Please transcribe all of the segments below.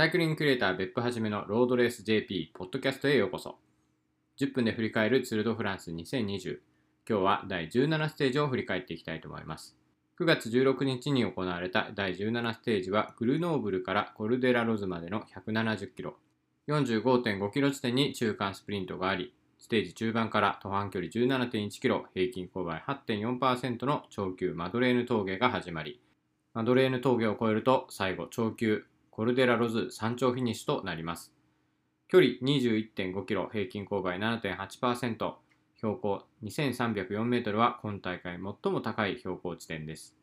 サイクリングクリエイター別府はじめのロードレース JP ポッドキャストへようこそ。10分で振り返るツールドフランス2020。今日は第17ステージを振り返っていきたいと思います。9月16日に行われた第17ステージはグルノーブルからコルデラロズまでの170キロ。45.5キロ地点に中間スプリントがあり、ステージ中盤から途半距離17.1キロ、平均勾配8.4%の長級マドレーヌ峠が始まり、マドレーヌ峠を越えると最後長級コルデラロズ山頂フィニッシュとなります。距離21.5キロ、平均勾配7.8%、標高2304メートルは今大会最も高い標高地点です。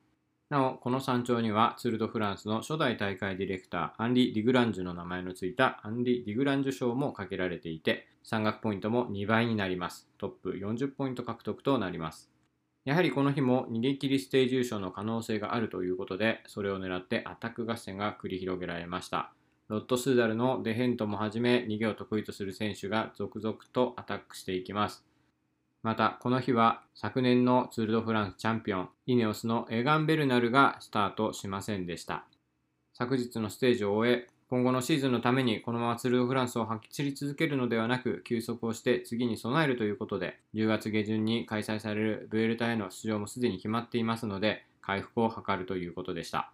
なお、この山頂にはツール・ド・フランスの初代大会ディレクター、アンリ・ディグランジュの名前の付いたアンリ・ディグランジュ賞もかけられていて、山岳ポイントも2倍になります。トップ40ポイント獲得となります。やはりこの日も逃げ切りステージ優勝の可能性があるということで、それを狙ってアタック合戦が繰り広げられました。ロットスーダルのデヘントもはじめ逃げを得意とする選手が続々とアタックしていきます。また、この日は昨年のツール・ド・フランスチャンピオン、イネオスのエガン・ベルナルがスタートしませんでした。昨日のステージを終え、今後のシーズンのためにこのままツル・ド・フランスを走り続けるのではなく休息をして次に備えるということで10月下旬に開催されるブエルタへの出場もすでに決まっていますので回復を図るということでした。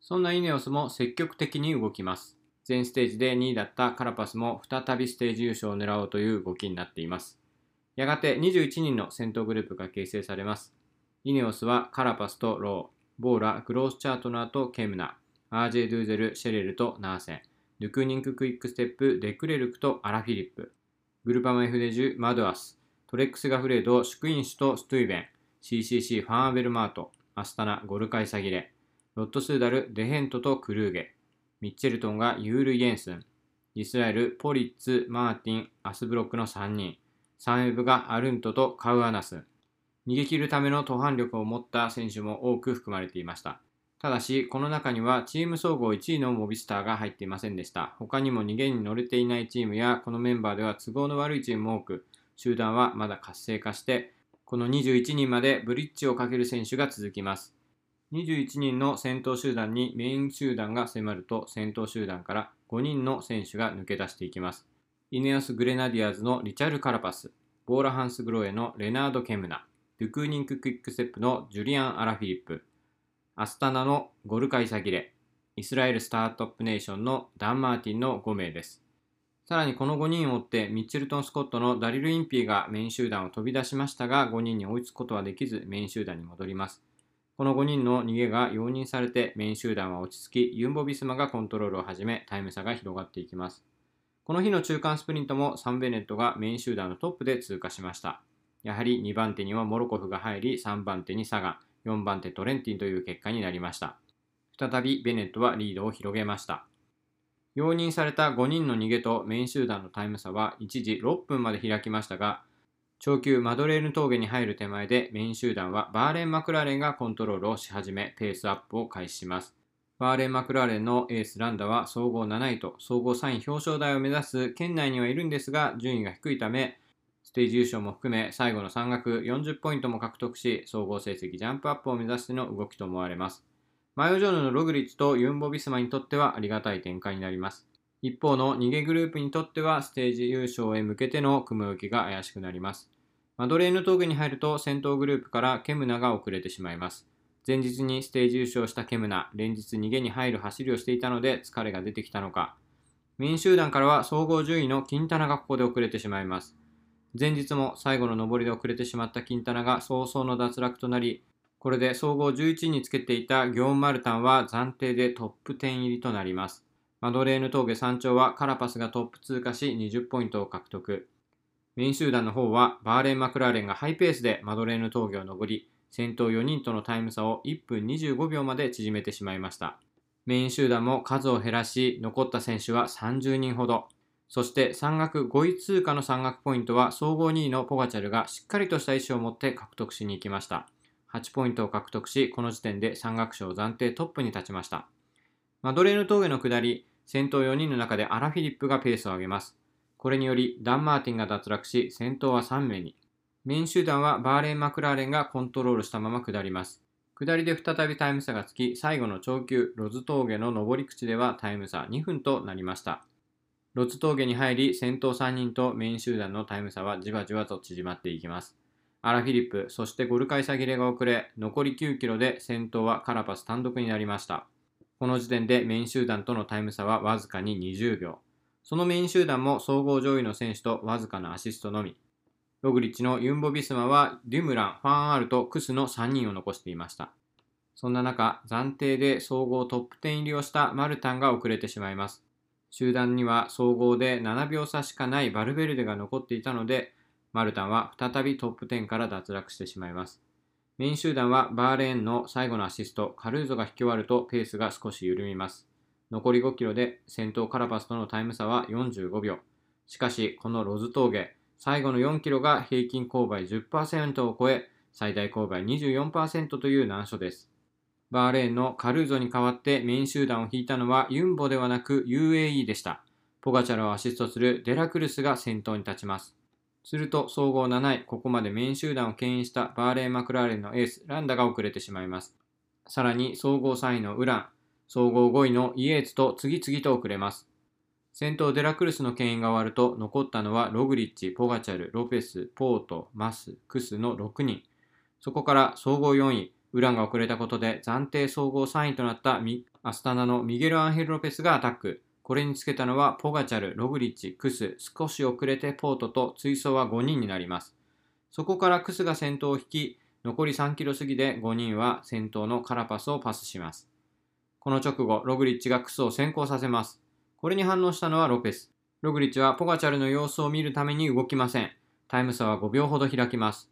そんなイネオスも積極的に動きます。全ステージで2位だったカラパスも再びステージ優勝を狙おうという動きになっています。やがて21人の先頭グループが形成されます。イネオスはカラパスとロー、ボーラ、グロースチャートナーとケムナ、アージェ・ドゥーゼル、シェレルとナーセン、ドゥクーニンク・クイックステップ、デクレルクとアラフィリップ、グルパマ・エフデジュ、マドアス、トレック・セガフレード、スクインシュとストゥイベン、CCC、ファン・アベルマート、アスタナ、ゴルカイ・サギレ、ロット・スーダル、デヘントとクルーゲ、ミッチェルトンがユール・イェンスン、イスラエル、ポリッツ、マーティン、アスブロックの3人、サンエブがアルントとカウアナス、逃げ切るための途半力を持った選手も多く含まれていました。ただし、この中にはチーム総合1位のモビスターが入っていませんでした。他にも逃げに乗れていないチームや、このメンバーでは都合の悪いチームも多く、集団はまだ活性化して、この21人までブリッジをかける選手が続きます。21人の先頭集団にメイン集団が迫ると、先頭集団から5人の選手が抜け出していきます。イネオス・グレナディアーズのリチャル・カラパス、ボーラハンス・グロエのレナード・ケムナ、ドゥクーニンク・クイックステップのジュリアン・アラフィリップ、アスタナのゴルカイサギレ、イスラエルスタートアップネーションのダン・マーティンの5名です。さらにこの5人を追ってミッチェルトン・スコットのダリル・インピーがメイン集団を飛び出しましたが5人に追いつくことはできずメイン集団に戻ります。この5人の逃げが容認されてメイン集団は落ち着きユンボ・ビスマがコントロールを始めタイム差が広がっていきます。この日の中間スプリントもサンベネットがメイン集団のトップで通過しました。やはり2番手にはモロコフが入り3番手にサガン、4番手トレンティンという結果になりました。再びベネットはリードを広げました。容認された5人の逃げとメイン集団のタイム差は一時6分まで開きましたが、長級マドレーヌ峠に入る手前でメイン集団はバーレン・マクラーレンがコントロールをし始めペースアップを開始します。バーレン・マクラーレンのエースランダは総合7位と総合3位表彰台を目指す県内にはいるんですが順位が低いためステージ優勝も含め最後の山岳40ポイントも獲得し総合成績ジャンプアップを目指しての動きと思われます。マヨジョーヌのログリッチとユンボ・ビスマにとってはありがたい展開になります。一方の逃げグループにとってはステージ優勝へ向けての雲行きが怪しくなります。マドレーヌ峠に入ると先頭グループからケムナが遅れてしまいます。前日にステージ優勝したケムナ、連日逃げに入る走りをしていたので疲れが出てきたのか。メイン集団からは総合順位のキンタナがここで遅れてしまいます。前日も最後の上りで遅れてしまったキンタナが早々の脱落となり、これで総合11位につけていたギョン・マルタンは暫定でトップ10入りとなります。マドレーヌ峠山頂はカラパスがトップ通過し20ポイントを獲得。メイン集団の方はバーレン・マクラーレンがハイペースでマドレーヌ峠を登り、先頭4人とのタイム差を1分25秒まで縮めてしまいました。メイン集団も数を減らし、残った選手は30人ほど。そして山岳5位通過の山岳ポイントは総合2位のポガチャルがしっかりとした意思を持って獲得しに行きました。8ポイントを獲得し、この時点で山岳賞暫定トップに立ちました。マドレーヌ峠の下り、先頭4人の中でアラフィリップがペースを上げます。これによりダン・マーティンが脱落し、先頭は3名に。メイン集団はバーレン・マクラーレンがコントロールしたまま下ります。下りで再びタイム差がつき、最後の長級ロズ峠の上り口ではタイム差2分となりました。ロズ峠に入り、先頭3人とメイン集団のタイム差はじわじわと縮まっていきます。アラフィリップ、そしてゴルカイサギレが遅れ、残り9キロで先頭はカラパス単独になりました。この時点でメイン集団とのタイム差はわずかに20秒。そのメイン集団も総合上位の選手とわずかなアシストのみ。ログリッチのユンボ・ビスマはデュムラン、ファン・アールとクスの3人を残していました。そんな中、暫定で総合トップ10入りをしたマルタンが遅れてしまいます。集団には総合で7秒差しかないバルベルデが残っていたので、マルタンは再びトップ10から脱落してしまいます。メイン集団はバーレーンの最後のアシスト、カルーゾが引き終わるとペースが少し緩みます。残り5キロで先頭カラパスとのタイム差は45秒。しかし、このロズ峠、最後の4キロが平均勾配10%を超え、最大勾配24%という難所です。バーレーンのカルーゾに代わってメイン集団を引いたのはユンボではなく UAE でした。ポガチャラをアシストするデラクルスが先頭に立ちます。すると総合7位、ここまでメイン集団を牽引したバーレーン・マクラーレンのエース、ランダが遅れてしまいます。さらに総合3位のウラン、総合5位のイエーツと次々と遅れます。先頭デラクルスの牽引が終わると残ったのはログリッチ、ポガチャル、ロペス、ポート、マス、クスの6人。そこから総合4位、ウランが遅れたことで暫定総合3位となったアスタナのミゲル・アンヘル・ロペスがアタック。これにつけたのはポガチャル、ログリッチ、クス、少し遅れてポートと追走は5人になります。そこからクスが先頭を引き、残り3キロ過ぎで5人は先頭のカラパスをパスします。この直後、ログリッチがクスを先行させます。これに反応したのはロペス。ログリッチはポガチャルの様子を見るために動きません。タイム差は5秒ほど開きます。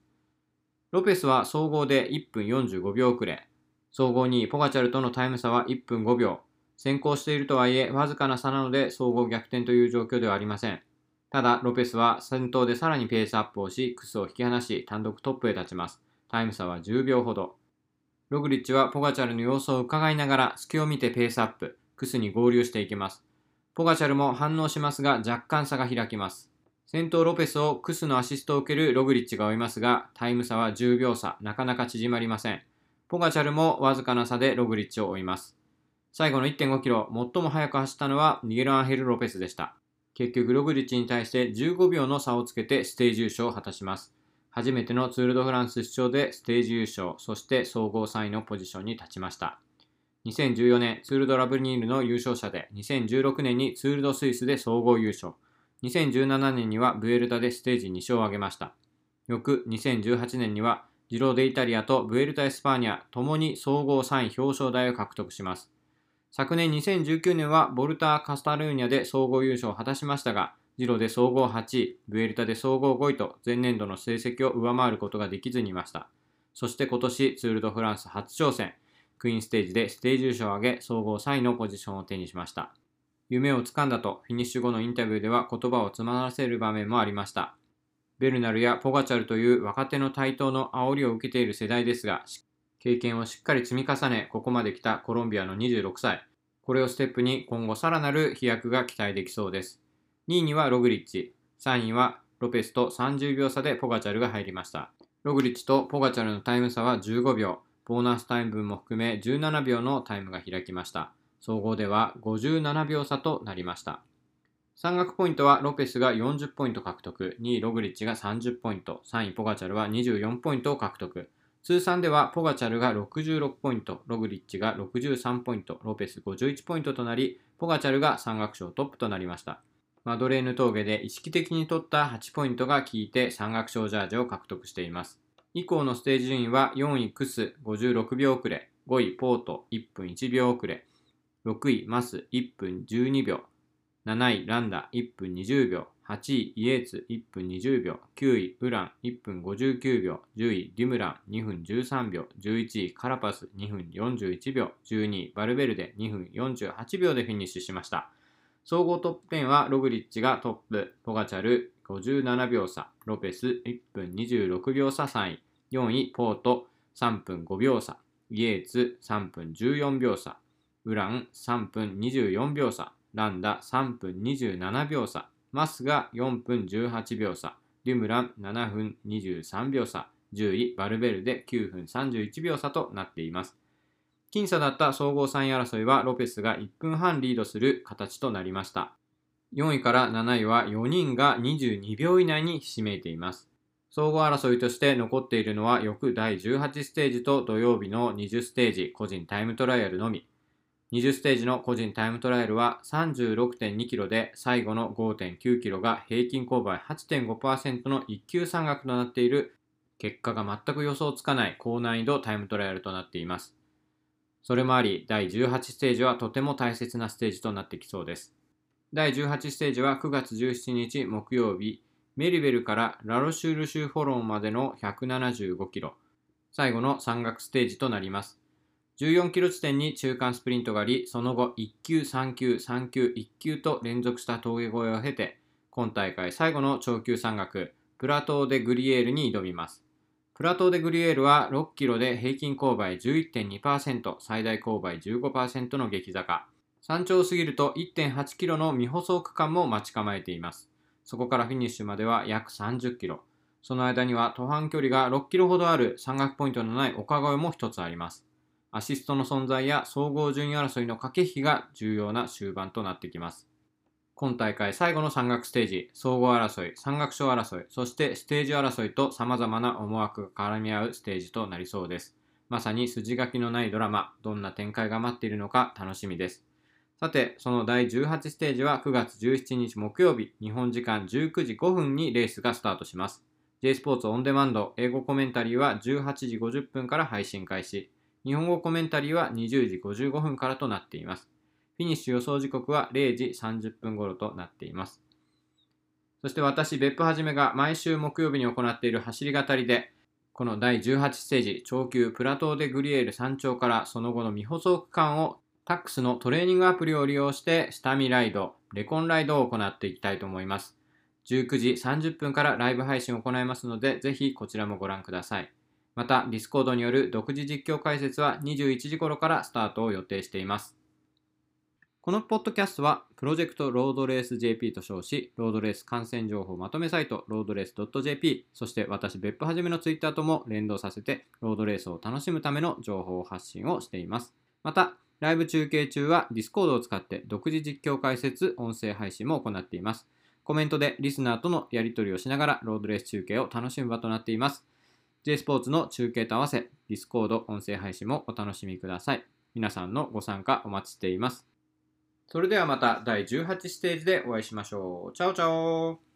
ロペスは総合で1分45秒遅れ。総合2位ポガチャルとのタイム差は1分5秒。先行しているとはいえ、わずかな差なので総合逆転という状況ではありません。ただ、ロペスは先頭でさらにペースアップをし、クスを引き離し、単独トップへ立ちます。タイム差は10秒ほど。ログリッチはポガチャルの様子を伺いながら、隙を見てペースアップ、クスに合流していきます。ポガチャルも反応しますが、若干差が開きます。先頭ロペスをクスのアシストを受けるログリッチが追いますが、タイム差は10秒差、なかなか縮まりません。ポガチャルもわずかな差でログリッチを追います。最後の1.5キロ、最も速く走ったのはニゲル・アンヘル・ロペスでした。結局、ログリッチに対して15秒の差をつけてステージ優勝を果たします。初めてのツール・ド・フランス出場でステージ優勝、そして総合3位のポジションに立ちました。2014年ツール・ド・ラブニールの優勝者で、2016年にツール・ド・スイスで総合優勝、2017年にはブエルタでステージ2勝を挙げました。翌2018年にはジロ・デ・イタリアとブエルタ・エスパーニャともに総合3位表彰台を獲得します。昨年2019年はボルター・カスタルーニャで総合優勝を果たしましたが、ジロで総合8位、ブエルタで総合5位と前年度の成績を上回ることができずにいました。そして今年ツール・ド・フランス初挑戦、クイーンステージでステージ優勝を挙げ、総合3位のポジションを手にしました。夢をつかんだとフィニッシュ後のインタビューでは言葉を詰まらせる場面もありました。ベルナルやポガチャルという若手の台頭の煽りを受けている世代ですが、経験をしっかり積み重ね、ここまで来たコロンビアの26歳。これをステップに今後さらなる飛躍が期待できそうです。2位にはログリッチ、3位はロペスと30秒差でポガチャルが入りました。ログリッチとポガチャルのタイム差は15秒、ボーナスタイム分も含め17秒のタイムが開きました。総合では57秒差となりました。山岳ポイントはロペスが40ポイント獲得、2位ログリッチが30ポイント、3位ポガチャルは24ポイントを獲得。通算ではポガチャルが66ポイント、ログリッチが63ポイント、ロペス51ポイントとなり、ポガチャルが山岳賞トップとなりました。マドレーヌ峠で意識的に取った8ポイントが効いて山岳賞ジャージを獲得しています。以降のステージ順位は4位クス56秒遅れ、5位ポート1分1秒遅れ、6位マス1分12秒、7位ランダ1分20秒、8位イエーツ1分20秒、9位ウラン1分59秒、10位デュムラン2分13秒、11位カラパス2分41秒、12位バルベルデ2分48秒でフィニッシュしました。総合トップ10はログリッチがトップ、ポガチャル57秒差、ロペス1分26秒差。3位、4位ポート3分5秒差、イエーツ3分14秒差、ウラン3分24秒差、ランダ3分27秒差、マスが4分18秒差、デュムラン7分23秒差、10位バルベルで9分31秒差となっています。僅差だった総合3位争いはロペスが1分半リードする形となりました。4位から7位は4人が22秒以内にひしめいています。総合争いとして残っているのは翌第18ステージと土曜日の20ステージ個人タイムトライアルのみ。20ステージの個人タイムトライアルは36.2キロで最後の5.9キロが平均勾配8.5%の一級山岳となっている結果が全く予想つかない高難易度タイムトライアルとなっています。それもあり第18ステージはとても大切なステージとなってきそうです。第18ステージは9月17日木曜日メリベルからラロシュール州フォロンまでの175キロ、最後の山岳ステージとなります。14キロ地点に中間スプリントがあり、その後1級、3級、3級、1級と連続した峠越えを経て、今大会最後の長級山岳、プラトーデグリエールに挑みます。プラトーデグリエールは6キロで平均勾配11.2%、最大勾配15%の激坂。山頂を過ぎると1.8キロの未舗装区間も待ち構えています。そこからフィニッシュまでは約30キロ。その間には途半距離が6キロほどある山岳ポイントのない丘越えも一つあります。アシストの存在や総合順位争いの駆け引きが重要な終盤となってきます。今大会最後の山岳ステージ、総合争い、山岳賞争い、そしてステージ争いと様々な思惑が絡み合うステージとなりそうです。まさに筋書きのないドラマ、どんな展開が待っているのか楽しみです。さて、その第18ステージは9月17日木曜日、日本時間19時5分にレースがスタートします。J スポーツオンデマンド英語コメンタリーは18時50分から配信開始。日本語コメンタリーは20時55分からとなっています。フィニッシュ予想時刻は0時30分頃となっています。そして私、別府はじめが毎週木曜日に行っている走り語りで、この第18ステージ、超級プラトーデグリエール山頂からその後の未舗装区間を Tacx のトレーニングアプリを利用して下見ライド、レコンライドを行っていきたいと思います。19時30分からライブ配信を行いますので、ぜひこちらもご覧ください。また、 Discord による独自実況解説は21時頃からスタートを予定しています。このポッドキャストは、プロジェクトロードレース JP と称し、ロードレース観戦情報まとめサイト、ロードレース .jp、そして私、別府はじめのツイッターとも連動させて、ロードレースを楽しむための情報発信をしています。また、ライブ中継中は Discord を使って独自実況解説、音声配信も行っています。コメントでリスナーとのやり取りをしながらロードレース中継を楽しむ場となっています。J スポーツの中継と合わせ、Discord 音声配信もお楽しみください。皆さんのご参加お待ちしています。それではまた第18ステージでお会いしましょう。チャオチャオ